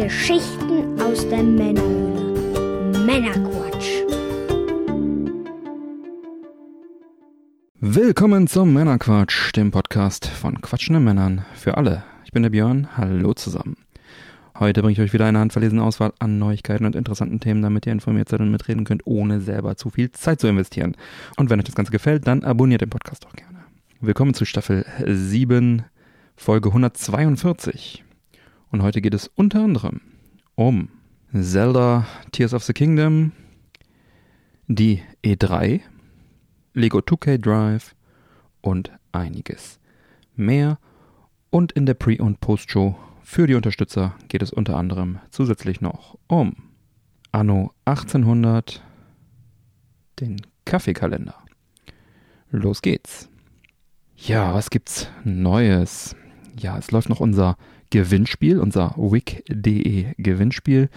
Geschichten aus der Männerhöhle. Männerquatsch. Willkommen zum Männerquatsch, dem Podcast von quatschenden Männern für alle. Ich bin der Björn, hallo zusammen. Heute bringe ich euch wieder eine handverlesene Auswahl an Neuigkeiten und interessanten Themen, damit ihr informiert seid und mitreden könnt, ohne selber zu viel Zeit zu investieren. Und wenn euch das Ganze gefällt, dann abonniert den Podcast doch gerne. Willkommen zu Staffel 7, Folge 142. Und heute geht es unter anderem um Zelda Tears of the Kingdom, die E3, Lego 2K Drive und einiges mehr. Und in der Pre- und Post-Show für die Unterstützer geht es unter anderem zusätzlich noch um Anno 1800, den Kaffeekalender. Los geht's. Ja, was gibt's Neues? Ja, es läuft noch unser Gewinnspiel, unser wick.de Gewinnspiel.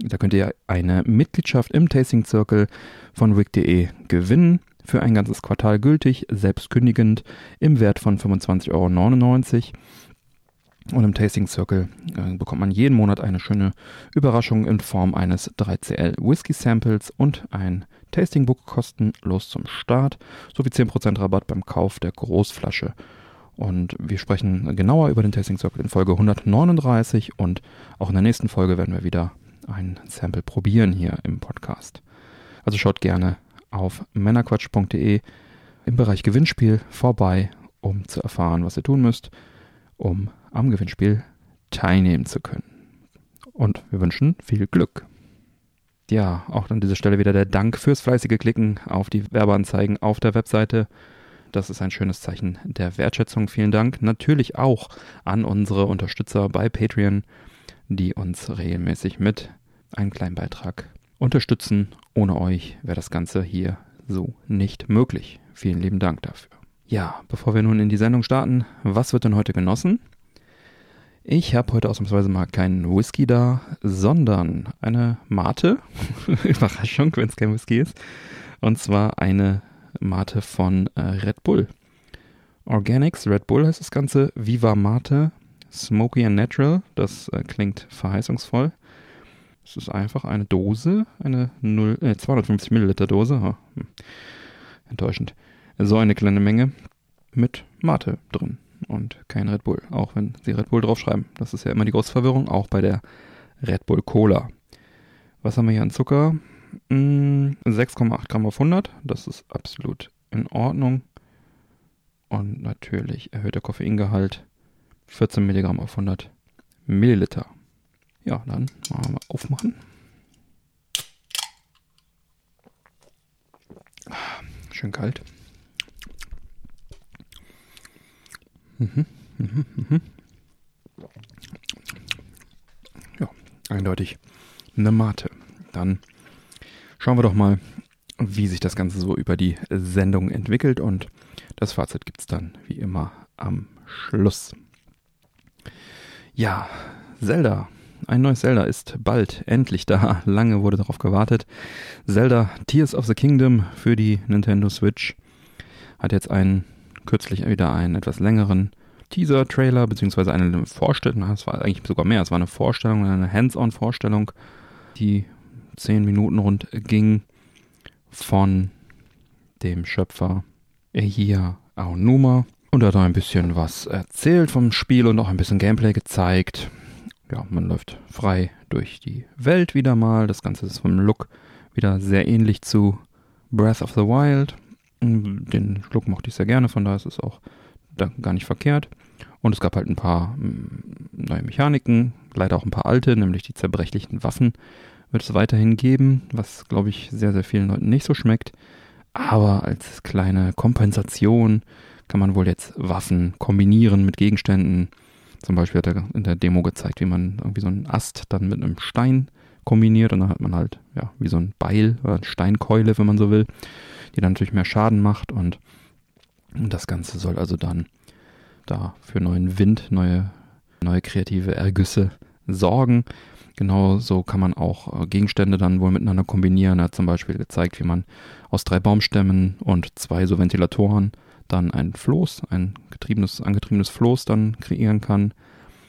Da könnt ihr eine Mitgliedschaft im Tasting Circle von wick.de gewinnen. Für ein ganzes Quartal gültig, selbstkündigend, im Wert von 25,99 Euro. Und im Tasting Circle äh, bekommt man jeden Monat eine schöne Überraschung in Form eines 3CL Whisky Samples und ein Tasting Book kostenlos zum Start sowie 10% Rabatt beim Kauf der Großflasche. Und wir sprechen genauer über den Tasting Circle in Folge 139 und auch in der nächsten Folge werden wir wieder ein Sample probieren hier im Podcast. Also schaut gerne auf männerquatsch.de im Bereich Gewinnspiel vorbei, um zu erfahren, was ihr tun müsst, um am Gewinnspiel teilnehmen zu können. Und wir wünschen viel Glück. Ja, auch an dieser Stelle wieder der Dank fürs fleißige Klicken auf die Werbeanzeigen auf der Webseite. Das ist ein schönes Zeichen der Wertschätzung. Vielen Dank natürlich auch an unsere Unterstützer bei Patreon, die uns regelmäßig mit einem kleinen Beitrag unterstützen. Ohne euch wäre das Ganze hier so nicht möglich. Vielen lieben Dank dafür. Ja, bevor wir nun in die Sendung starten, was wird denn heute genossen? Ich habe heute ausnahmsweise mal keinen Whisky da, sondern eine Mate. Überraschung, wenn es kein Whisky ist. Und zwar eine Mate von äh, Red Bull. Organics, Red Bull heißt das Ganze. Viva Mate, Smoky and Natural. Das äh, klingt verheißungsvoll. Es ist einfach eine Dose, eine 0, äh, 250 Milliliter Dose. Oh. Enttäuschend. So eine kleine Menge mit Mate drin und kein Red Bull, auch wenn sie Red Bull draufschreiben. Das ist ja immer die große Verwirrung, auch bei der Red Bull Cola. Was haben wir hier an Zucker? 6,8 hm, Gramm auf 100, das ist absolut in Ordnung. Und natürlich erhöhter Koffeingehalt, 14 Milligramm auf 100 Milliliter. Ja, dann machen wir aufmachen. Schön kalt. Mhm, mhm, mhm. Ja, eindeutig eine Mate. Dann schauen wir doch mal, wie sich das Ganze so über die Sendung entwickelt und das Fazit gibt es dann wie immer am Schluss. Ja, Zelda. Ein neues Zelda ist bald endlich da. Lange wurde darauf gewartet. Zelda Tears of the Kingdom für die Nintendo Switch hat jetzt einen kürzlich wieder einen etwas längeren Teaser-Trailer, beziehungsweise eine Vorstellung, es war eigentlich sogar mehr, es war eine Vorstellung, eine Hands-on-Vorstellung, die zehn Minuten rund ging von dem Schöpfer Ehia Aonuma und er hat ein bisschen was erzählt vom Spiel und auch ein bisschen Gameplay gezeigt. Ja, man läuft frei durch die Welt wieder mal. Das Ganze ist vom Look wieder sehr ähnlich zu Breath of the Wild. Den Look mochte ich sehr gerne, von daher ist es auch gar nicht verkehrt. Und es gab halt ein paar mm, neue Mechaniken, leider auch ein paar alte, nämlich die zerbrechlichen Waffen wird es weiterhin geben, was glaube ich sehr, sehr vielen Leuten nicht so schmeckt. Aber als kleine Kompensation kann man wohl jetzt Waffen kombinieren mit Gegenständen. Zum Beispiel hat er in der Demo gezeigt, wie man irgendwie so einen Ast dann mit einem Stein kombiniert und dann hat man halt, ja, wie so ein Beil oder eine Steinkeule, wenn man so will, die dann natürlich mehr Schaden macht und das Ganze soll also dann da für neuen Wind, neue, neue kreative Ergüsse sorgen. Genauso kann man auch äh, Gegenstände dann wohl miteinander kombinieren. Er hat zum Beispiel gezeigt, wie man aus drei Baumstämmen und zwei so Ventilatoren dann ein Floß, ein getriebenes, angetriebenes Floß dann kreieren kann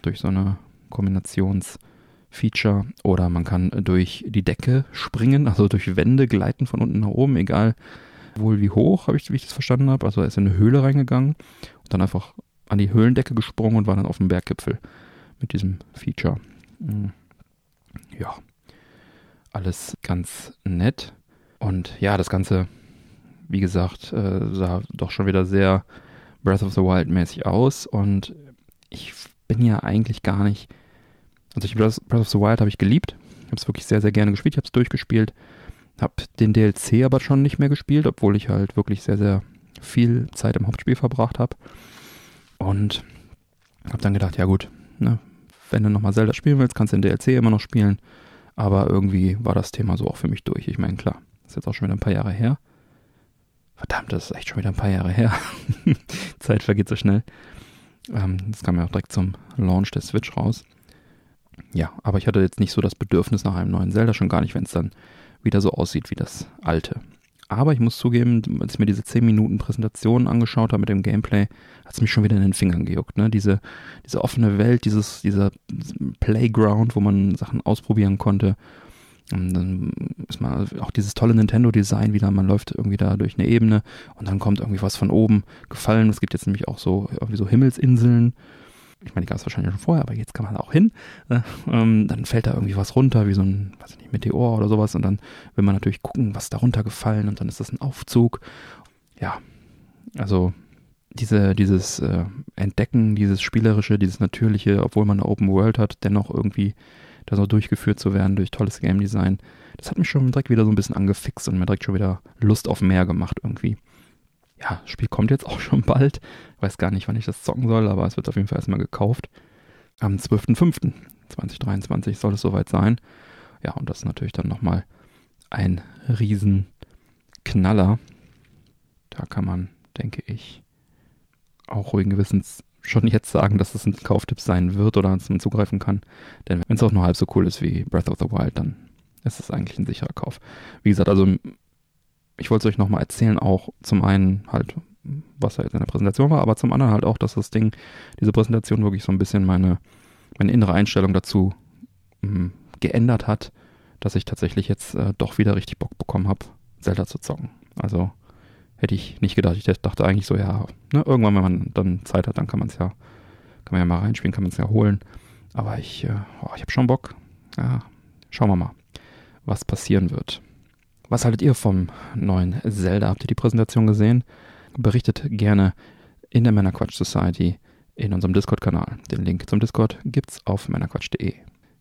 durch so eine Kombinationsphysik. Feature. Oder man kann durch die Decke springen, also durch Wände gleiten von unten nach oben, egal wohl wie hoch, habe ich, wie ich das verstanden habe. Also er ist in eine Höhle reingegangen und dann einfach an die Höhlendecke gesprungen und war dann auf dem Berggipfel mit diesem Feature. Hm. Ja, alles ganz nett. Und ja, das Ganze, wie gesagt, äh, sah doch schon wieder sehr Breath of the Wild mäßig aus. Und ich bin ja eigentlich gar nicht. Also ich Breath of the Wild habe ich geliebt. Ich habe es wirklich sehr, sehr gerne gespielt. Ich habe es durchgespielt. Habe den DLC aber schon nicht mehr gespielt, obwohl ich halt wirklich sehr, sehr viel Zeit im Hauptspiel verbracht habe. Und habe dann gedacht, ja gut, ne, wenn du nochmal Zelda spielen willst, kannst du den DLC immer noch spielen. Aber irgendwie war das Thema so auch für mich durch. Ich meine, klar, ist jetzt auch schon wieder ein paar Jahre her. Verdammt, das ist echt schon wieder ein paar Jahre her. Zeit vergeht so schnell. Ähm, das kam ja auch direkt zum Launch der Switch raus. Ja, aber ich hatte jetzt nicht so das Bedürfnis nach einem neuen Zelda, schon gar nicht, wenn es dann wieder so aussieht wie das alte. Aber ich muss zugeben, als ich mir diese 10 Minuten Präsentation angeschaut habe mit dem Gameplay, hat es mich schon wieder in den Fingern gejuckt. Ne? Diese, diese offene Welt, dieses, dieser Playground, wo man Sachen ausprobieren konnte. Und dann ist mal auch dieses tolle Nintendo-Design wieder, man läuft irgendwie da durch eine Ebene und dann kommt irgendwie was von oben gefallen. Es gibt jetzt nämlich auch so irgendwie so Himmelsinseln ich meine, die gab es wahrscheinlich schon vorher, aber jetzt kann man auch hin. Äh, ähm, dann fällt da irgendwie was runter, wie so ein, weiß nicht, Meteor oder sowas. Und dann will man natürlich gucken, was da runtergefallen und dann ist das ein Aufzug. Ja, also diese, dieses äh, Entdecken, dieses Spielerische, dieses Natürliche, obwohl man eine Open World hat, dennoch irgendwie da so durchgeführt zu werden durch tolles Game Design, das hat mich schon direkt wieder so ein bisschen angefixt und mir direkt schon wieder Lust auf mehr gemacht irgendwie ja, das Spiel kommt jetzt auch schon bald. Ich weiß gar nicht, wann ich das zocken soll, aber es wird auf jeden Fall erstmal gekauft. Am 12.05.2023 soll es soweit sein. Ja, und das ist natürlich dann nochmal ein Riesenknaller. Da kann man, denke ich, auch ruhigen Gewissens schon jetzt sagen, dass es ein Kauftipp sein wird oder dass man zugreifen kann. Denn wenn es auch nur halb so cool ist wie Breath of the Wild, dann ist es eigentlich ein sicherer Kauf. Wie gesagt, also ich wollte es euch nochmal erzählen, auch zum einen halt, was da jetzt in der Präsentation war, aber zum anderen halt auch, dass das Ding, diese Präsentation wirklich so ein bisschen meine, meine innere Einstellung dazu mh, hm, geändert hat, dass ich tatsächlich jetzt äh, doch wieder richtig Bock bekommen habe, Zelda zu zocken. Also hätte ich nicht gedacht. Ich dachte eigentlich so, ja, ne, irgendwann, wenn man dann Zeit hat, dann kann man es ja, kann man ja mal reinspielen, kann man es ja holen. Aber ich, äh, oh, ich habe schon Bock. Ja, schauen wir mal, was passieren wird. Was haltet ihr vom neuen Zelda? Habt ihr die Präsentation gesehen? Berichtet gerne in der Männerquatsch Society in unserem Discord-Kanal. Den Link zum Discord gibt's auf männerquatsch.de.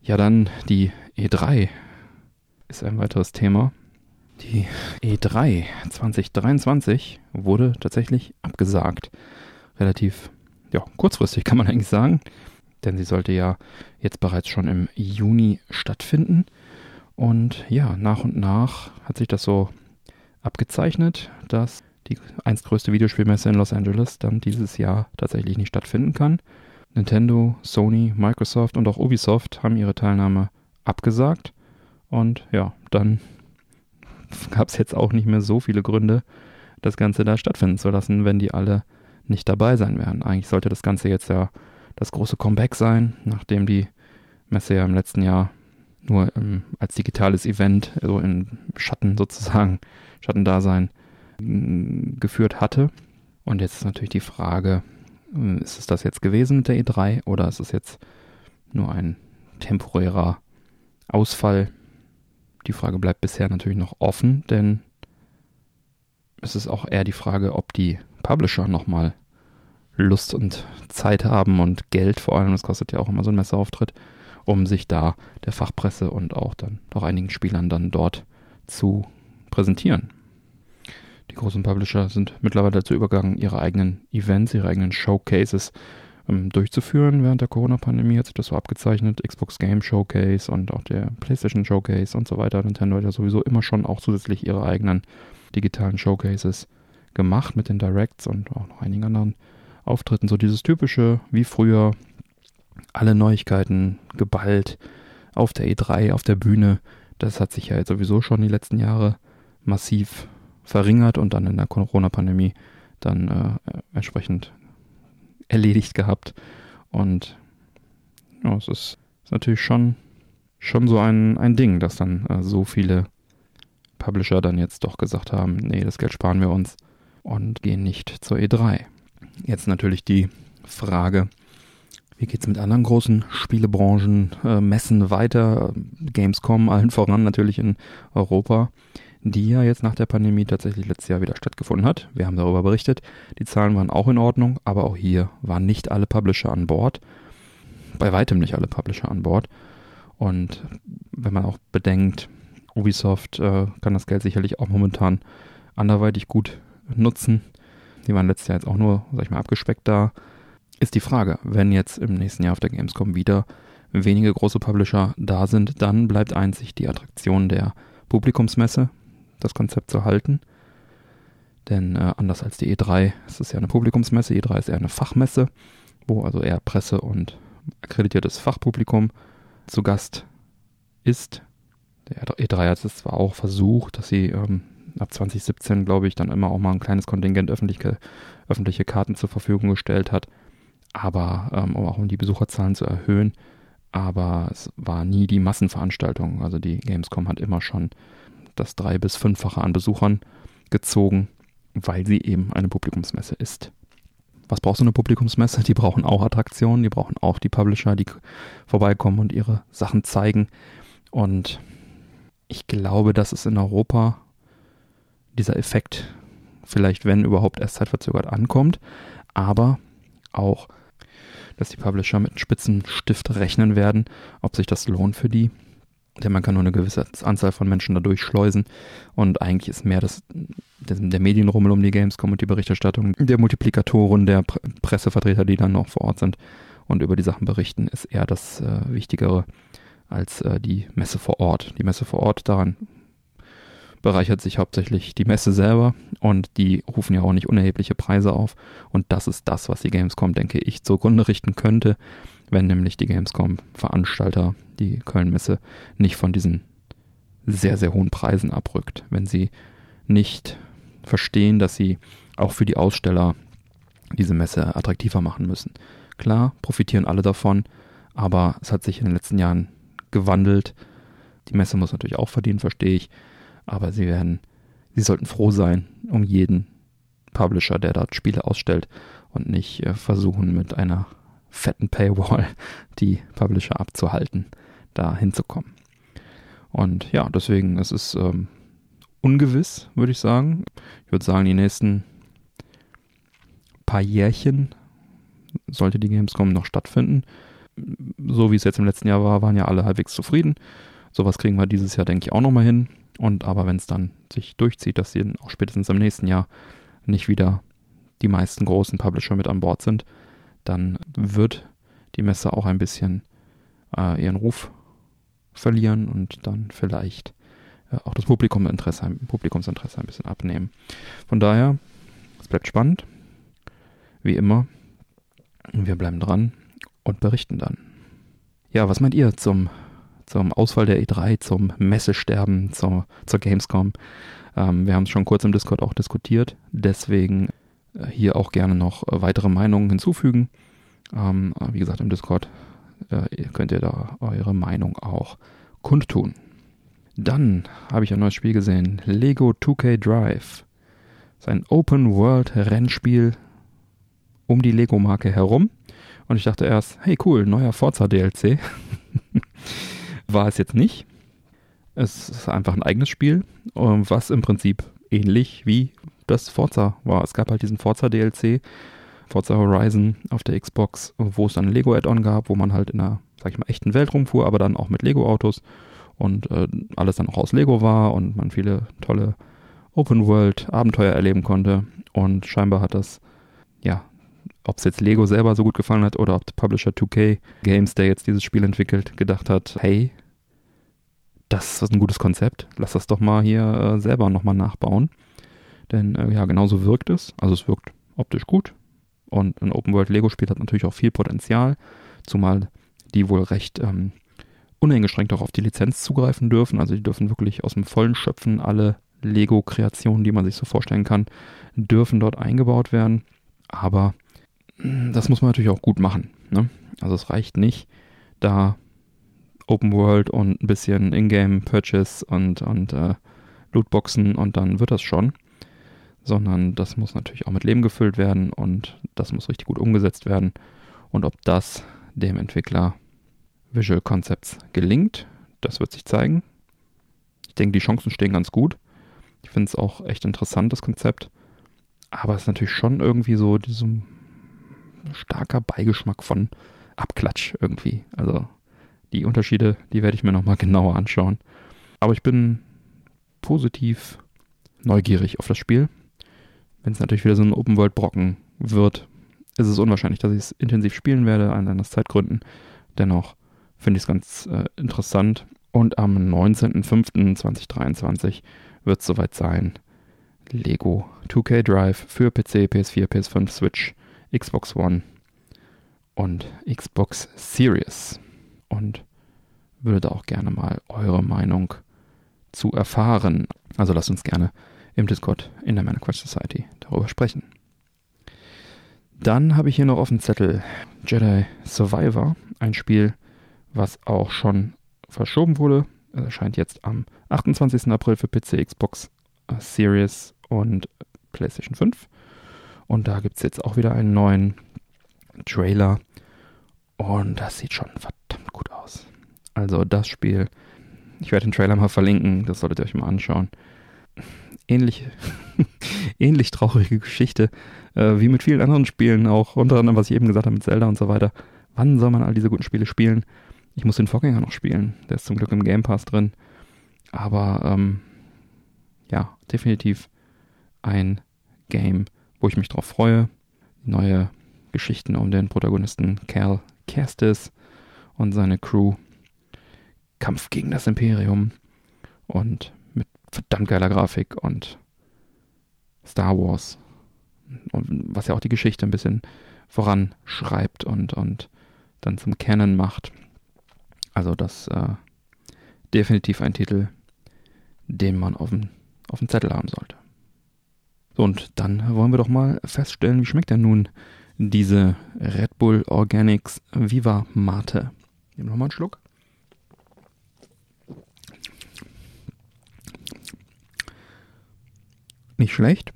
Ja, dann die E3 ist ein weiteres Thema. Die E3 2023 wurde tatsächlich abgesagt. Relativ ja, kurzfristig kann man eigentlich sagen, denn sie sollte ja jetzt bereits schon im Juni stattfinden. Und ja, nach und nach hat sich das so abgezeichnet, dass die einst größte Videospielmesse in Los Angeles dann dieses Jahr tatsächlich nicht stattfinden kann. Nintendo, Sony, Microsoft und auch Ubisoft haben ihre Teilnahme abgesagt. Und ja, dann gab es jetzt auch nicht mehr so viele Gründe, das Ganze da stattfinden zu lassen, wenn die alle nicht dabei sein werden. Eigentlich sollte das Ganze jetzt ja das große Comeback sein, nachdem die Messe ja im letzten Jahr nur ähm, als digitales Event, so also in Schatten sozusagen, Schattendasein äh, geführt hatte. Und jetzt ist natürlich die Frage, äh, ist es das jetzt gewesen mit der E3 oder ist es jetzt nur ein temporärer Ausfall? Die Frage bleibt bisher natürlich noch offen, denn es ist auch eher die Frage, ob die Publisher nochmal Lust und Zeit haben und Geld vor allem, das kostet ja auch immer so ein Messeauftritt, um sich da der Fachpresse und auch dann auch einigen Spielern dann dort zu präsentieren. Die großen Publisher sind mittlerweile dazu übergegangen, ihre eigenen Events, ihre eigenen Showcases ähm, durchzuführen. Während der Corona-Pandemie hat sich das so abgezeichnet. Xbox Game Showcase und auch der PlayStation Showcase und so weiter. Nintendo hat ja sowieso immer schon auch zusätzlich ihre eigenen digitalen Showcases gemacht mit den Directs und auch noch einigen anderen Auftritten. So dieses typische, wie früher, alle Neuigkeiten geballt auf der E3, auf der Bühne. Das hat sich ja jetzt sowieso schon die letzten Jahre massiv verringert und dann in der Corona-Pandemie dann äh, entsprechend erledigt gehabt. Und ja, es ist, ist natürlich schon schon so ein, ein Ding, dass dann äh, so viele Publisher dann jetzt doch gesagt haben, nee, das Geld sparen wir uns und gehen nicht zur E3. Jetzt natürlich die Frage, wie geht es mit anderen großen Spielebranchen, äh, Messen weiter? Gamescom allen voran natürlich in Europa, die ja jetzt nach der Pandemie tatsächlich letztes Jahr wieder stattgefunden hat. Wir haben darüber berichtet. Die Zahlen waren auch in Ordnung, aber auch hier waren nicht alle Publisher an Bord. Bei weitem nicht alle Publisher an Bord. Und wenn man auch bedenkt, Ubisoft äh, kann das Geld sicherlich auch momentan anderweitig gut nutzen. Die waren letztes Jahr jetzt auch nur, sag ich mal, abgespeckt da. Ist die Frage, wenn jetzt im nächsten Jahr auf der Gamescom wieder wenige große Publisher da sind, dann bleibt einzig die Attraktion der Publikumsmesse, das Konzept zu halten. Denn äh, anders als die E3 ist es ja eine Publikumsmesse, E3 ist eher eine Fachmesse, wo also eher Presse und akkreditiertes Fachpublikum zu Gast ist. Der E3 hat es zwar auch versucht, dass sie ähm, ab 2017, glaube ich, dann immer auch mal ein kleines Kontingent öffentliche, öffentliche Karten zur Verfügung gestellt hat, aber ähm, auch um die Besucherzahlen zu erhöhen. Aber es war nie die Massenveranstaltung. Also die Gamescom hat immer schon das drei- bis fünffache an Besuchern gezogen, weil sie eben eine Publikumsmesse ist. Was braucht so eine Publikumsmesse? Die brauchen auch Attraktionen, die brauchen auch die Publisher, die vorbeikommen und ihre Sachen zeigen. Und ich glaube, dass es in Europa dieser Effekt vielleicht, wenn überhaupt, erst zeitverzögert ankommt, aber auch, dass die Publisher mit einem Spitzenstift rechnen werden, ob sich das lohnt für die. Denn man kann nur eine gewisse Anzahl von Menschen da durchschleusen und eigentlich ist mehr das, der Medienrummel um die Gamescom und die Berichterstattung der Multiplikatoren, der Pressevertreter, die dann noch vor Ort sind und über die Sachen berichten, ist eher das äh, Wichtigere als äh, die Messe vor Ort. Die Messe vor Ort, daran bereichert sich hauptsächlich die Messe selber und die rufen ja auch nicht unerhebliche Preise auf. Und das ist das, was die Gamescom, denke ich, zugrunde richten könnte, wenn nämlich die Gamescom-Veranstalter, die Köln-Messe, nicht von diesen sehr, sehr hohen Preisen abrückt. Wenn sie nicht verstehen, dass sie auch für die Aussteller diese Messe attraktiver machen müssen. Klar, profitieren alle davon, aber es hat sich in den letzten Jahren gewandelt. Die Messe muss natürlich auch verdienen, verstehe ich. Aber sie werden, sie sollten froh sein um jeden Publisher, der dort Spiele ausstellt und nicht äh, versuchen mit einer fetten Paywall die Publisher abzuhalten, da hinzukommen. Und ja, deswegen es ist es ähm, ungewiss, würde ich sagen. Ich würde sagen, die nächsten paar Jährchen sollte die Gamescom noch stattfinden so wie es jetzt im letzten Jahr war, waren ja alle halbwegs zufrieden. Sowas kriegen wir dieses Jahr, denke ich, auch nochmal hin. Und aber wenn es dann sich durchzieht, dass sie auch spätestens im nächsten Jahr nicht wieder die meisten großen Publisher mit an Bord sind, dann wird die Messe auch ein bisschen äh, ihren Ruf verlieren und dann vielleicht äh, auch das Publikumsinteresse, Publikumsinteresse ein bisschen abnehmen. Von daher, es bleibt spannend, wie immer. Wir bleiben dran und berichten dann. Ja, was meint ihr zum, zum Ausfall der E3, zum Messesterben, zur, zur Gamescom? Ähm, wir haben es schon kurz im Discord auch diskutiert, deswegen äh, hier auch gerne noch weitere Meinungen hinzufügen. Ähm, wie gesagt, im Discord äh, könnt ihr da eure Meinung auch kundtun. Dann habe ich ein neues Spiel gesehen, Lego 2K Drive. Das ist ein Open-World-Rennspiel um die Lego-Marke herum. Und ich dachte erst, hey cool, neuer Forza DLC. War es jetzt nicht. Es ist einfach ein eigenes Spiel, ähm, was im Prinzip ähnlich wie das Forza war. Es gab halt diesen Forza DLC, Forza Horizon auf der Xbox, wo es dann ein Lego-Add-on gab, wo man halt in einer, sag ich mal, echten Welt rumfuhr, aber dann auch mit Lego-Autos und äh, alles dann auch aus Lego war und man viele tolle Open-World-Abenteuer erleben konnte. Und scheinbar hat das, ob es jetzt Lego selber so gut gefallen hat oder ob der Publisher 2K Games, der jetzt dieses Spiel entwickelt, gedacht hat, hey, das ist ein gutes Konzept, lass das doch mal hier äh, selber nochmal nachbauen. Denn äh, ja, genauso wirkt es. Also es wirkt optisch gut. Und ein Open-World-Lego-Spiel hat natürlich auch viel Potenzial, zumal die wohl recht ähm, uneingeschränkt auch auf die Lizenz zugreifen dürfen. Also die dürfen wirklich aus dem Vollen schöpfen. Alle Lego-Kreationen, die man sich so vorstellen kann, dürfen dort eingebaut werden. Aber das muss man natürlich auch gut machen. Ne? Also es reicht nicht, da Open World und ein bisschen Ingame Purchase und, und äh, Lootboxen und dann wird das schon. Sondern das muss natürlich auch mit Leben gefüllt werden und das muss richtig gut umgesetzt werden. Und ob das dem Entwickler Visual Concepts gelingt, das wird sich zeigen. Ich denke, die Chancen stehen ganz gut. Ich finde es auch echt interessant, das Konzept. Aber es ist natürlich schon irgendwie so diesem starker Beigeschmack von Abklatsch irgendwie. Also die Unterschiede, die werde ich mir nochmal genauer anschauen. Aber ich bin positiv neugierig auf das Spiel. Wenn es natürlich wieder so ein Open-World-Brocken wird, ist es unwahrscheinlich, dass ich es intensiv spielen werde, allein aus Zeitgründen. Dennoch finde ich es ganz äh, interessant. Und am 19.05.2023 wird es soweit sein. Lego 2K Drive für PC, PS4, PS5, Switch, Xbox One und Xbox Series. Und würde da auch gerne mal eure Meinung zu erfahren. Also lasst uns gerne im Discord in der Quatsch Society darüber sprechen. Dann habe ich hier noch auf dem Zettel Jedi Survivor, ein Spiel, was auch schon verschoben wurde. Es erscheint jetzt am 28. April für PC, Xbox äh, Series und PlayStation 5. Und da gibt es jetzt auch wieder einen neuen Trailer. Und das sieht schon verdammt gut aus. Also das Spiel, ich werde den Trailer mal verlinken, das solltet ihr euch mal anschauen. Ähnlich, ähnlich traurige Geschichte, äh, wie mit vielen anderen Spielen auch, unter anderem, was ich eben gesagt habe mit Zelda und so weiter. Wann soll man all diese guten Spiele spielen? Ich muss den Vorgänger noch spielen. Der ist zum Glück im Game Pass drin. Aber ähm, ja, definitiv ein Game, wo ich mich drauf freue. Neue Geschichten um den Protagonisten Cal Kestis und seine Crew. Kampf gegen das Imperium und mit verdammt geiler Grafik und Star Wars. Und was ja auch die Geschichte ein bisschen voranschreibt und, und dann zum Canon macht. Also das äh, definitiv ein Titel, den man auf dem, auf dem Zettel haben sollte. Und dann wollen wir doch mal feststellen, wie schmeckt denn nun diese Red Bull Organics Viva Mate. Nehmen nochmal einen Schluck. Nicht schlecht.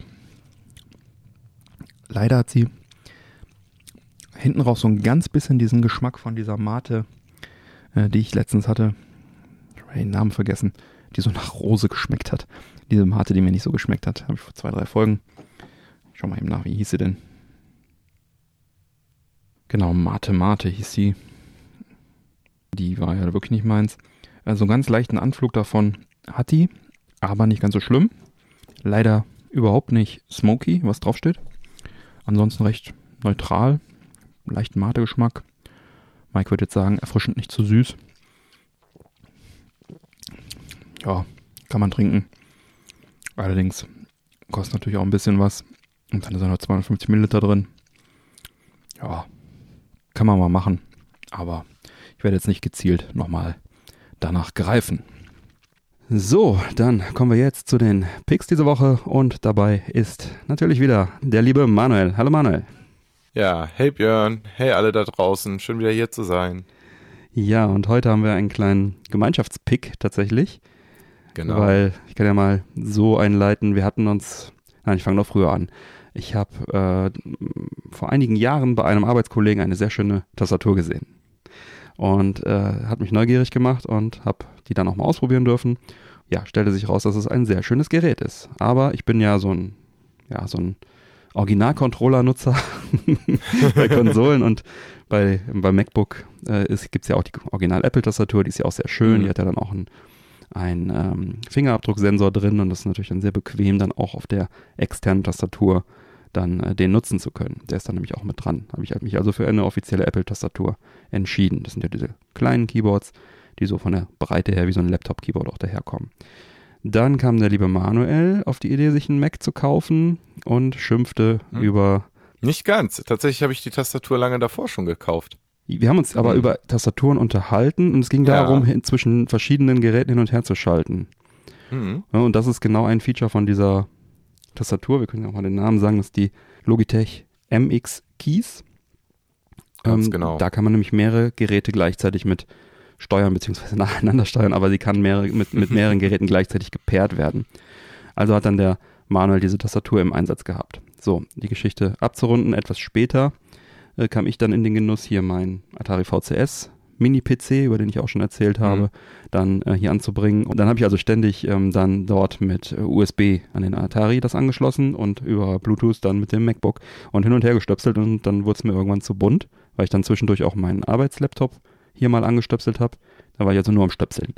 Leider hat sie hinten raus so ein ganz bisschen diesen Geschmack von dieser Mate äh, die ich letztens hatte. Ich habe den Namen vergessen, die so nach Rose geschmeckt hat. Diese Mate, die mir nicht so geschmeckt hat, habe ich vor zwei, drei Folgen. Ich schau mal eben nach, wie hieß sie denn? Genau, Mate Mate hieß sie. Die war ja wirklich nicht meins. Also einen ganz leichten Anflug davon hat die, aber nicht ganz so schlimm. Leider überhaupt nicht smoky, was draufsteht. Ansonsten recht neutral, leichten Mate-Geschmack. Mike würde jetzt sagen, erfrischend nicht zu süß. Ja, kann man trinken. Allerdings kostet natürlich auch ein bisschen was. Und dann sind noch 250 Milliliter drin. Ja, kann man mal machen. Aber ich werde jetzt nicht gezielt nochmal danach greifen. So, dann kommen wir jetzt zu den Picks diese Woche und dabei ist natürlich wieder der liebe Manuel. Hallo Manuel. Ja, hey Björn, hey alle da draußen, schön wieder hier zu sein. Ja, und heute haben wir einen kleinen Gemeinschaftspick tatsächlich. Genau. Weil ich kann ja mal so einleiten, wir hatten uns, nein, ich fange noch früher an. Ich habe äh, vor einigen Jahren bei einem Arbeitskollegen eine sehr schöne Tastatur gesehen. Und äh, hat mich neugierig gemacht und habe die dann auch mal ausprobieren dürfen. Ja, stellte sich raus, dass es ein sehr schönes Gerät ist. Aber ich bin ja so ein, ja, so ein Original-Controller-Nutzer bei Konsolen und bei, bei MacBook äh, gibt es ja auch die Original-Apple-Tastatur, die ist ja auch sehr schön, mhm. die hat ja dann auch einen, einen ähm, Fingerabdrucksensor drin und das ist natürlich dann sehr bequem, dann auch auf der externen Tastatur dann äh, den nutzen zu können. Der ist dann nämlich auch mit dran. Habe ich mich also für eine offizielle Apple-Tastatur entschieden. Das sind ja diese kleinen Keyboards, die so von der Breite her wie so ein Laptop-Keyboard auch daherkommen. Dann kam der liebe Manuel auf die Idee, sich einen Mac zu kaufen und schimpfte hm. über. Nicht ganz. Tatsächlich habe ich die Tastatur lange davor schon gekauft. Wir haben uns aber hm. über Tastaturen unterhalten und es ging darum, ja. zwischen verschiedenen Geräten hin und her zu schalten. Hm. Ja, und das ist genau ein Feature von dieser Tastatur. Wir können ja auch mal den Namen sagen, das ist die Logitech MX Keys. Ähm, genau. Da kann man nämlich mehrere Geräte gleichzeitig mit steuern beziehungsweise nacheinander steuern, aber sie kann mehrere, mit, mit mehreren Geräten gleichzeitig gepaart werden. Also hat dann der Manuel diese Tastatur im Einsatz gehabt. So, die Geschichte abzurunden, etwas später äh, kam ich dann in den Genuss, hier mein Atari VCS Mini-PC, über den ich auch schon erzählt habe, mhm. dann äh, hier anzubringen. Und dann habe ich also ständig ähm, dann dort mit äh, USB an den Atari das angeschlossen und über Bluetooth dann mit dem MacBook und hin und her gestöpselt und dann wurde es mir irgendwann zu bunt, weil ich dann zwischendurch auch meinen Arbeitslaptop hier mal angestöpselt habe. Da war ich also nur am Stöpseln.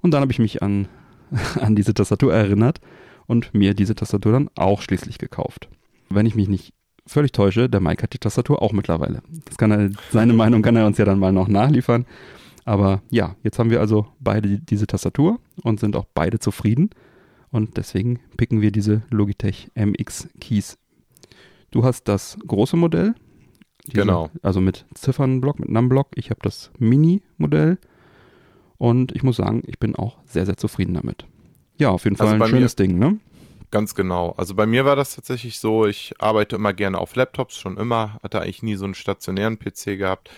Und dann habe ich mich an, an diese Tastatur erinnert und mir diese Tastatur dann auch schließlich gekauft. Wenn ich mich nicht völlig täusche, der Mike hat die Tastatur auch mittlerweile. Das kann er, seine Meinung kann er uns ja dann mal noch nachliefern. Aber ja, jetzt haben wir also beide diese Tastatur und sind auch beide zufrieden. Und deswegen picken wir diese Logitech MX Keys. Du hast das große Modell. Genau. Also mit Ziffernblock, mit Numblock. Ich habe das Mini-Modell. Und ich muss sagen, ich bin auch sehr, sehr zufrieden damit. Ja, auf jeden also Fall also ein schönes Ding, ne? Ganz genau. Also bei mir war das tatsächlich so, ich arbeite immer gerne auf Laptops, schon immer, hatte eigentlich nie so einen stationären PC gehabt.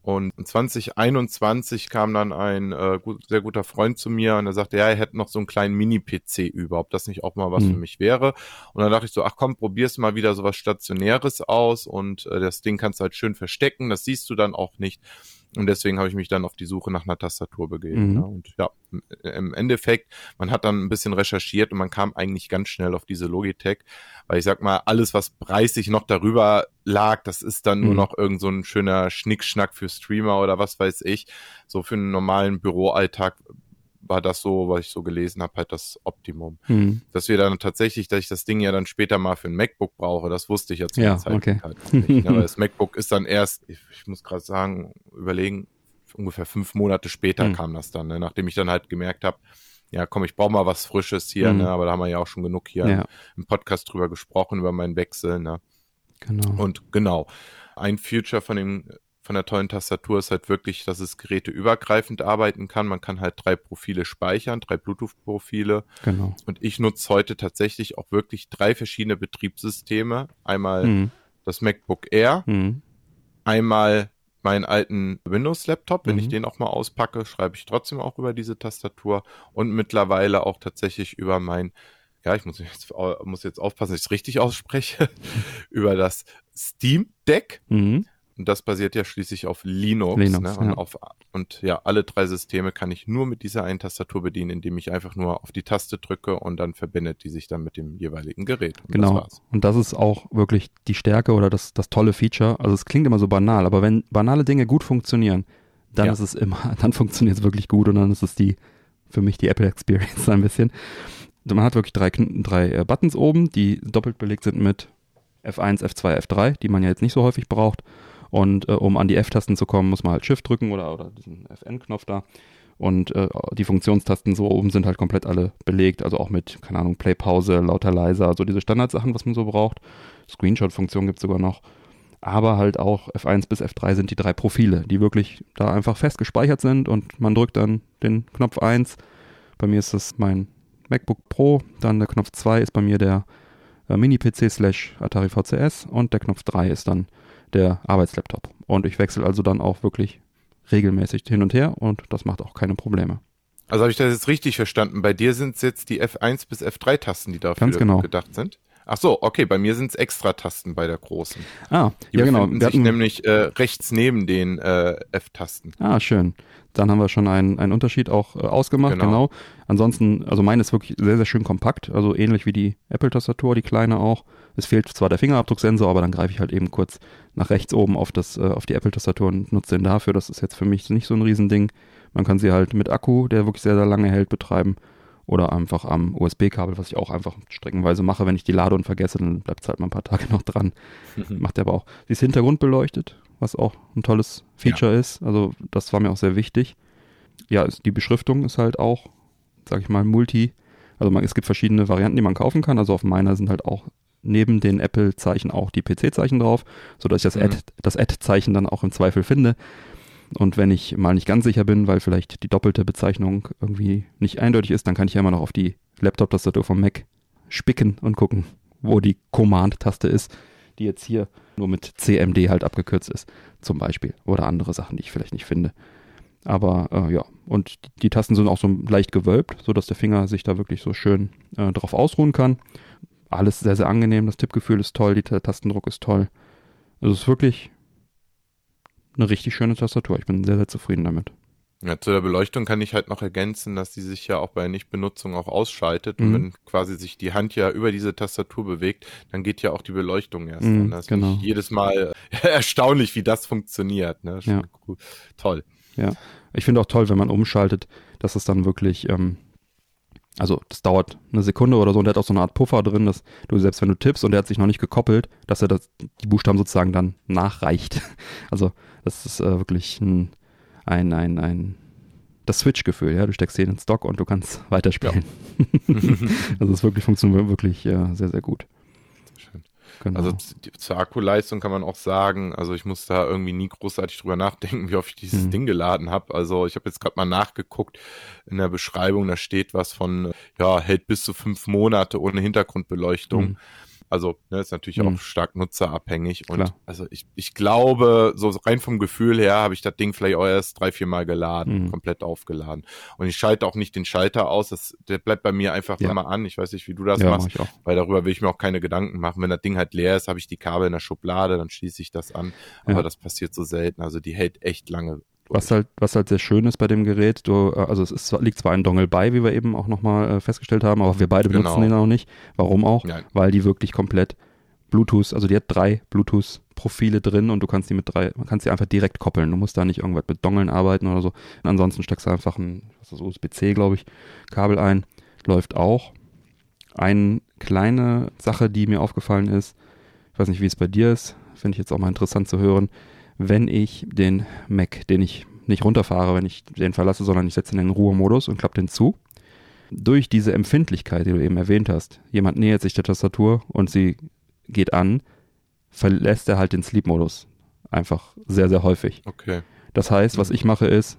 Und 2021 kam dann ein äh, gut, sehr guter Freund zu mir und er sagte, ja, er hätte noch so einen kleinen Mini-PC über, ob das nicht auch mal was mhm. für mich wäre. Und dann dachte ich so, ach komm, probier's mal wieder so was Stationäres aus und äh, das Ding kannst du halt schön verstecken, das siehst du dann auch nicht. Und deswegen habe ich mich dann auf die Suche nach einer Tastatur begeben. Mhm. Ne? Und ja, im Endeffekt, man hat dann ein bisschen recherchiert und man kam eigentlich ganz schnell auf diese Logitech, weil ich sag mal, alles, was preislich noch darüber lag, das ist dann mhm. nur noch irgend so ein schöner Schnickschnack für Streamer oder was weiß ich. So für einen normalen Büroalltag war das so, was ich so gelesen habe, halt das Optimum. Mhm. Dass wir dann tatsächlich, dass ich das Ding ja dann später mal für ein MacBook brauche, das wusste ich ja zu ja, okay. halt nicht. Ne? Aber das MacBook ist dann erst, ich, ich muss gerade sagen, überlegen, ungefähr fünf Monate später mhm. kam das dann, ne? nachdem ich dann halt gemerkt habe, ja, komm, ich brauche mal was Frisches hier, mhm. ne? aber da haben wir ja auch schon genug hier ja. im Podcast drüber gesprochen, über meinen Wechsel. Ne? Genau. Und genau, ein Future von dem von der tollen Tastatur ist halt wirklich, dass es geräteübergreifend arbeiten kann. Man kann halt drei Profile speichern, drei Bluetooth-Profile. Genau. Und ich nutze heute tatsächlich auch wirklich drei verschiedene Betriebssysteme. Einmal mhm. das MacBook Air, mhm. einmal meinen alten Windows-Laptop, wenn mhm. ich den auch mal auspacke, schreibe ich trotzdem auch über diese Tastatur und mittlerweile auch tatsächlich über mein ja, ich muss jetzt, muss jetzt aufpassen, dass ich es richtig ausspreche, über das Steam Deck. Mhm. Und das basiert ja schließlich auf Linux. Linux ne? und, ja. Auf, und ja, alle drei Systeme kann ich nur mit dieser einen Tastatur bedienen, indem ich einfach nur auf die Taste drücke und dann verbindet die sich dann mit dem jeweiligen Gerät. Und genau. Das und das ist auch wirklich die Stärke oder das, das tolle Feature. Also es klingt immer so banal, aber wenn banale Dinge gut funktionieren, dann ja. ist es immer, dann funktioniert es wirklich gut und dann ist es die, für mich die Apple Experience ein bisschen. Man hat wirklich drei, drei äh, Buttons oben, die doppelt belegt sind mit F1, F2, F3, die man ja jetzt nicht so häufig braucht. Und äh, um an die F-Tasten zu kommen, muss man halt Shift drücken oder, oder diesen Fn-Knopf da. Und äh, die Funktionstasten so oben sind halt komplett alle belegt, also auch mit, keine Ahnung, Play, Pause, lauter, leiser, also diese Standardsachen, was man so braucht. Screenshot-Funktion gibt es sogar noch. Aber halt auch F1 bis F3 sind die drei Profile, die wirklich da einfach fest gespeichert sind und man drückt dann den Knopf 1. Bei mir ist das mein MacBook Pro, dann der Knopf 2 ist bei mir der äh, Mini-PC slash Atari VCS und der Knopf 3 ist dann der Arbeitslaptop. Und ich wechsle also dann auch wirklich regelmäßig hin und her und das macht auch keine Probleme. Also habe ich das jetzt richtig verstanden? Bei dir sind es jetzt die F1 bis F3-Tasten, die dafür Ganz genau. gedacht sind? Ach so, okay, bei mir sind es Extra-Tasten bei der großen. Ah, die ja genau. Wir sich nämlich äh, rechts neben den äh, F-Tasten. Ah, schön. Dann haben wir schon einen, einen Unterschied auch äh, ausgemacht, genau. genau. Ansonsten, also meine ist wirklich sehr, sehr schön kompakt, also ähnlich wie die Apple-Tastatur, die kleine auch. Es fehlt zwar der Fingerabdrucksensor, aber dann greife ich halt eben kurz nach rechts oben auf, das, äh, auf die Apple-Tastatur und nutze den dafür. Das ist jetzt für mich nicht so ein Riesending. Man kann sie halt mit Akku, der wirklich sehr, sehr lange hält, betreiben. Oder einfach am USB-Kabel, was ich auch einfach streckenweise mache. Wenn ich die lade und vergesse, dann bleibt es halt mal ein paar Tage noch dran. Mhm. Macht der aber auch. Sie ist hintergrundbeleuchtet, was auch ein tolles Feature ja. ist. Also das war mir auch sehr wichtig. Ja, die Beschriftung ist halt auch, sag ich mal, multi. Also man, es gibt verschiedene Varianten, die man kaufen kann. Also auf meiner sind halt auch neben den Apple-Zeichen auch die PC-Zeichen drauf, sodass ich das mhm. Ad-Zeichen dann auch im Zweifel finde. Und wenn ich mal nicht ganz sicher bin, weil vielleicht die doppelte Bezeichnung irgendwie nicht eindeutig ist, dann kann ich ja immer noch auf die Laptop-Tastatur vom Mac spicken und gucken, wo die Command-Taste ist, die jetzt hier nur mit CMD halt abgekürzt ist, zum Beispiel. Oder andere Sachen, die ich vielleicht nicht finde. Aber äh, ja, und die Tasten sind auch so leicht gewölbt, sodass der Finger sich da wirklich so schön äh, drauf ausruhen kann. Alles sehr, sehr angenehm. Das Tippgefühl ist toll, der Tastendruck ist toll. Also es ist wirklich eine richtig schöne Tastatur. Ich bin sehr, sehr zufrieden damit. Ja, zu der Beleuchtung kann ich halt noch ergänzen, dass die sich ja auch bei Nichtbenutzung auch ausschaltet. Mhm. Und wenn quasi sich die Hand ja über diese Tastatur bewegt, dann geht ja auch die Beleuchtung erst mhm, an. Das genau. ist jedes Mal erstaunlich, wie das funktioniert. Ne? Ja. Cool. Toll. Ja, ich finde auch toll, wenn man umschaltet, dass es dann wirklich, ähm, also das dauert eine Sekunde oder so und der hat auch so eine Art Puffer drin, dass du selbst wenn du tippst und der hat sich noch nicht gekoppelt, dass er das, die Buchstaben sozusagen dann nachreicht. Also das ist äh, wirklich ein ein, ein, ein das Switch-Gefühl, ja, du steckst den ins Dock und du kannst weiterspielen. Ja. also es wirklich funktioniert wirklich ja, sehr, sehr gut. Schön. Genau. Also zur Akkuleistung kann man auch sagen, also ich muss da irgendwie nie großartig drüber nachdenken, wie oft ich dieses mhm. Ding geladen habe. Also ich habe jetzt gerade mal nachgeguckt in der Beschreibung, da steht was von, ja, hält bis zu fünf Monate ohne Hintergrundbeleuchtung. Mhm. Also ne, ist natürlich mhm. auch stark nutzerabhängig. Und Klar. also ich, ich glaube, so rein vom Gefühl her habe ich das Ding vielleicht auch erst drei, vier Mal geladen, mhm. komplett aufgeladen. Und ich schalte auch nicht den Schalter aus. Das, der bleibt bei mir einfach ja. immer an. Ich weiß nicht, wie du das ja, machst, mach weil darüber will ich mir auch keine Gedanken machen. Wenn das Ding halt leer ist, habe ich die Kabel in der Schublade, dann schließe ich das an. Aber ja. das passiert so selten. Also die hält echt lange was halt, was halt sehr schön ist bei dem Gerät, du, äh, also es ist, liegt zwar ein Dongle bei, wie wir eben auch nochmal äh, festgestellt haben, aber wir beide benutzen genau. den auch nicht. Warum auch? Nein. Weil die wirklich komplett Bluetooth, also die hat drei Bluetooth-Profile drin und du kannst die mit drei, man kannst die einfach direkt koppeln. Du musst da nicht irgendwas mit Dongeln arbeiten oder so. Und ansonsten steckst du einfach ein, was ist das, USB-C, glaube ich, Kabel ein. Läuft auch. Eine kleine Sache, die mir aufgefallen ist, ich weiß nicht, wie es bei dir ist, finde ich jetzt auch mal interessant zu hören wenn ich den Mac, den ich nicht runterfahre, wenn ich den verlasse, sondern ich setze ihn in den Ruhemodus und klappe den zu. Durch diese Empfindlichkeit, die du eben erwähnt hast, jemand nähert sich der Tastatur und sie geht an, verlässt er halt den Sleep-Modus. Einfach sehr, sehr häufig. Okay. Das heißt, was ich mache ist,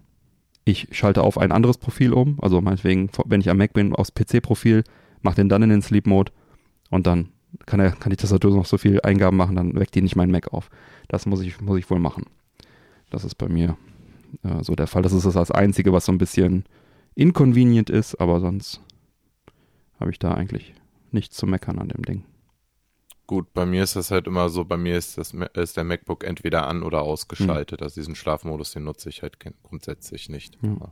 ich schalte auf ein anderes Profil um, also meinetwegen, wenn ich am Mac bin, aufs PC-Profil, mache den dann in den Sleep-Mode und dann kann, er, kann die Tastatur noch so viel Eingaben machen, dann weckt die nicht meinen Mac auf. Das muss ich, muss ich wohl machen. Das ist bei mir äh, so der Fall. Das ist das Einzige, was so ein bisschen inconvenient ist, aber sonst habe ich da eigentlich nichts zu meckern an dem Ding. Gut, bei mir ist das halt immer so, bei mir ist, das, ist der MacBook entweder an oder ausgeschaltet. Hm. Also diesen Schlafmodus, den nutze ich halt grundsätzlich nicht. Ja.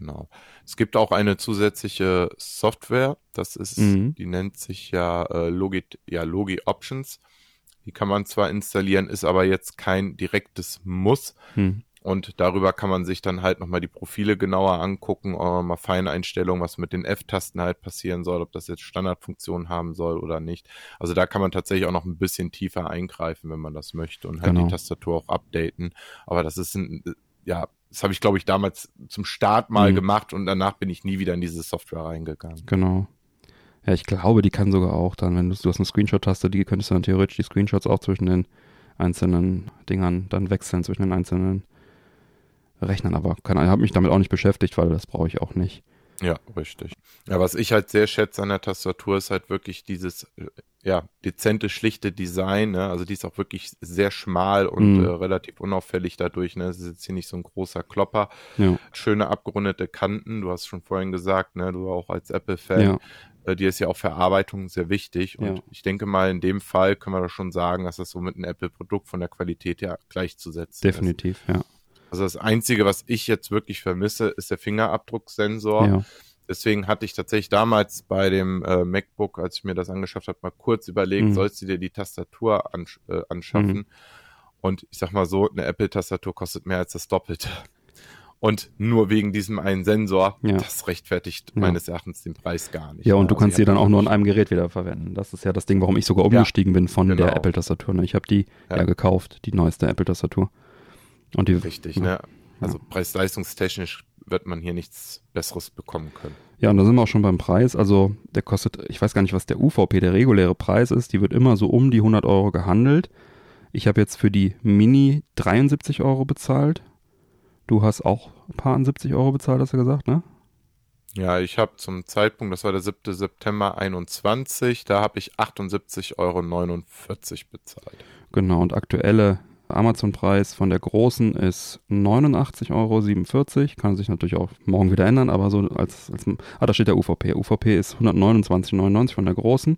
Genau. Es gibt auch eine zusätzliche Software, das ist, mhm. die nennt sich ja, äh, Logi, ja Logi Options. Die kann man zwar installieren, ist aber jetzt kein direktes Muss. Mhm. Und darüber kann man sich dann halt nochmal die Profile genauer angucken, auch mal Feineinstellungen, was mit den F-Tasten halt passieren soll, ob das jetzt Standardfunktionen haben soll oder nicht. Also da kann man tatsächlich auch noch ein bisschen tiefer eingreifen, wenn man das möchte und halt genau. die Tastatur auch updaten. Aber das ist ein, ja, das habe ich, glaube ich, damals zum Start mal mhm. gemacht und danach bin ich nie wieder in diese Software reingegangen. Genau. Ja, ich glaube, die kann sogar auch dann, wenn du, du hast eine Screenshot-Taste, die könntest du dann theoretisch die Screenshots auch zwischen den einzelnen Dingern dann wechseln, zwischen den einzelnen Rechnern. Aber ich habe mich damit auch nicht beschäftigt, weil das brauche ich auch nicht. Ja, richtig. Ja, was ich halt sehr schätze an der Tastatur ist halt wirklich dieses, äh, ja, dezente, schlichte Design, ne? Also die ist auch wirklich sehr schmal und mhm. äh, relativ unauffällig dadurch, ne? Es ist jetzt hier nicht so ein großer Klopper. Ja. Schöne abgerundete Kanten, du hast schon vorhin gesagt, ne? Du auch als Apple-Fan. Ja. Äh, dir ist ja auch Verarbeitung sehr wichtig. Und ja. ich denke mal, in dem Fall können wir da schon sagen, dass das so mit einem Apple-Produkt von der Qualität her gleichzusetzen Definitiv, ist. Definitiv, ja. Also das Einzige, was ich jetzt wirklich vermisse, ist der Fingerabdrucksensor. Ja. Deswegen hatte ich tatsächlich damals bei dem äh, MacBook, als ich mir das angeschafft habe, mal kurz überlegt, mhm. sollst du dir die Tastatur ansch äh, anschaffen? Mhm. Und ich sag mal so, eine Apple-Tastatur kostet mehr als das Doppelte. Und nur wegen diesem einen Sensor, ja. das rechtfertigt ja. meines Erachtens den Preis gar nicht. Ja, und du also kannst sie dann auch nur an einem Gerät wieder verwenden. Das ist ja das Ding, warum ich sogar umgestiegen ja, bin von genau. der Apple-Tastatur. Ne? Ich habe die ja. gekauft, die neueste Apple-Tastatur. Und die, Richtig, ja. ne? Also preis-leistungstechnisch wird man hier nichts Besseres bekommen können. Ja, und da sind wir auch schon beim Preis. Also der kostet, ich weiß gar nicht, was der UVP, der reguläre Preis ist. Die wird immer so um die 100 Euro gehandelt. Ich habe jetzt für die Mini 73 Euro bezahlt. Du hast auch ein paar 70 Euro bezahlt, hast du gesagt, ne? Ja, ich habe zum Zeitpunkt, das war der 7. September 21, da habe ich 78,49 Euro bezahlt. Genau, und aktuelle Amazon-Preis von der großen ist 89,47 Euro. Kann sich natürlich auch morgen wieder ändern, aber so als, als ah, da steht der UVP. UVP ist 129,99 von der großen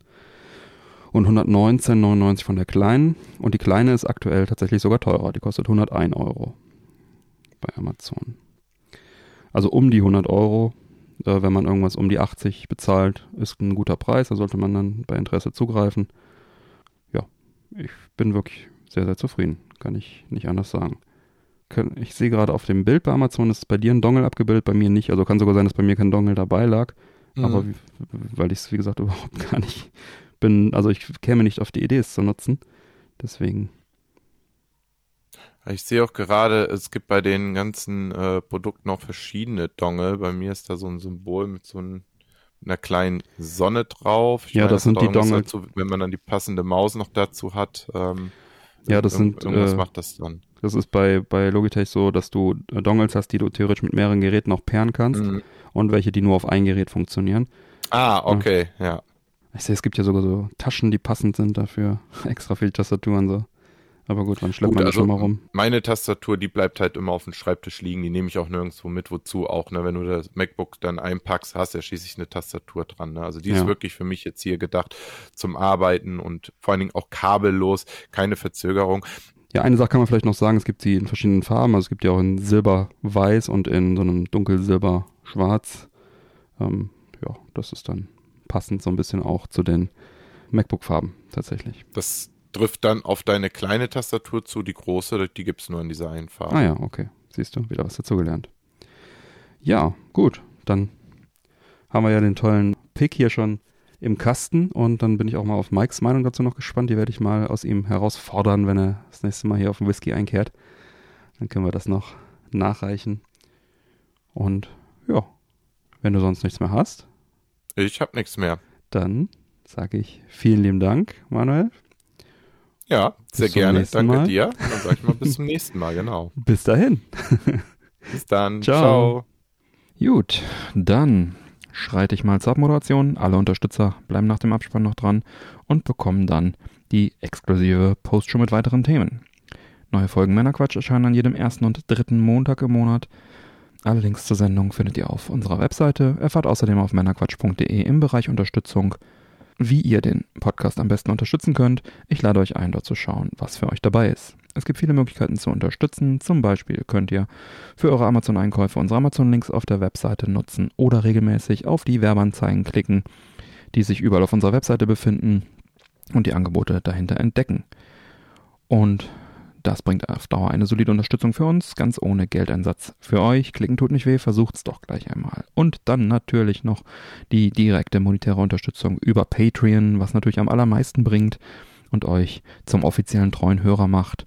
und 119,99 von der kleinen. Und die kleine ist aktuell tatsächlich sogar teurer. Die kostet 101 Euro bei Amazon. Also um die 100 Euro. Äh, wenn man irgendwas um die 80 bezahlt, ist ein guter Preis. Da sollte man dann bei Interesse zugreifen. Ja, ich bin wirklich sehr, sehr zufrieden. Kann ich nicht anders sagen. Ich sehe gerade auf dem Bild bei Amazon ist bei dir ein Dongle abgebildet, bei mir nicht. Also kann sogar sein, dass bei mir kein Dongle dabei lag. Mhm. Aber weil ich es, wie gesagt, überhaupt gar nicht bin, also ich käme nicht auf die Idee, es zu nutzen. Deswegen. Ich sehe auch gerade, es gibt bei den ganzen äh, Produkten auch verschiedene Dongle. Bei mir ist da so ein Symbol mit so ein, einer kleinen Sonne drauf. Ich ja, meine, das sind die Dongle. Dazu, wenn man dann die passende Maus noch dazu hat. Ähm, ja, das sind. Irgendwas äh, macht das dann. Das ist bei, bei Logitech so, dass du äh, Dongles hast, die du theoretisch mit mehreren Geräten auch pairen kannst mhm. und welche, die nur auf ein Gerät funktionieren. Ah, okay, ja. ja. Ich sehe, es gibt ja sogar so Taschen, die passend sind dafür. Extra viel Tastaturen so. Aber gut, dann schleppt gut, man also schon mal rum. Meine Tastatur, die bleibt halt immer auf dem Schreibtisch liegen. Die nehme ich auch nirgendwo mit. Wozu auch, ne? Wenn du das MacBook dann einpackst, hast du ja schließlich eine Tastatur dran. Ne? Also die ja. ist wirklich für mich jetzt hier gedacht zum Arbeiten und vor allen Dingen auch kabellos, keine Verzögerung. Ja, eine Sache kann man vielleicht noch sagen, es gibt sie in verschiedenen Farben. Also es gibt die auch in Silber-Weiß und in so einem dunkel-silber-schwarz. Ähm, ja, das ist dann passend so ein bisschen auch zu den MacBook-Farben tatsächlich. Das trifft dann auf deine kleine Tastatur zu, die große, die gibt es nur in dieser einen Farbe. Ah ja, okay. Siehst du, wieder was dazugelernt. Ja, gut. Dann haben wir ja den tollen Pick hier schon im Kasten und dann bin ich auch mal auf Mikes Meinung dazu noch gespannt. Die werde ich mal aus ihm herausfordern, wenn er das nächste Mal hier auf den Whisky einkehrt. Dann können wir das noch nachreichen. Und ja, wenn du sonst nichts mehr hast, ich habe nichts mehr. Dann sage ich vielen lieben Dank, Manuel. Ja, sehr gerne. Danke mal. dir. Dann sage ich mal bis zum nächsten Mal, genau. Bis dahin. bis dann. Ciao. Ciao. Gut, dann schreite ich mal zur Abmoderation. Alle Unterstützer bleiben nach dem Abspann noch dran und bekommen dann die exklusive Postshow mit weiteren Themen. Neue Folgen Männerquatsch erscheinen an jedem ersten und dritten Montag im Monat. Alle Links zur Sendung findet ihr auf unserer Webseite. Erfahrt außerdem auf männerquatsch.de im Bereich Unterstützung, wie ihr den Podcast am besten unterstützen könnt. Ich lade euch ein, dort zu schauen, was für euch dabei ist. Es gibt viele Möglichkeiten zu unterstützen. Zum Beispiel könnt ihr für eure Amazon-Einkäufe unsere Amazon-Links auf der Webseite nutzen oder regelmäßig auf die Werbeanzeigen klicken, die sich überall auf unserer Webseite befinden und die Angebote dahinter entdecken. Und das bringt auf Dauer eine solide Unterstützung für uns, ganz ohne Geldeinsatz für euch. Klicken tut nicht weh, versucht's doch gleich einmal. Und dann natürlich noch die direkte monetäre Unterstützung über Patreon, was natürlich am allermeisten bringt und euch zum offiziellen treuen Hörer macht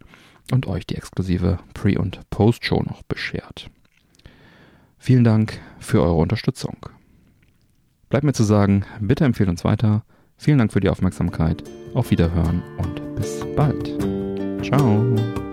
und euch die exklusive Pre- und Post-Show noch beschert. Vielen Dank für eure Unterstützung. Bleibt mir zu sagen, bitte empfehlt uns weiter. Vielen Dank für die Aufmerksamkeit. Auf Wiederhören und bis bald. Ciao.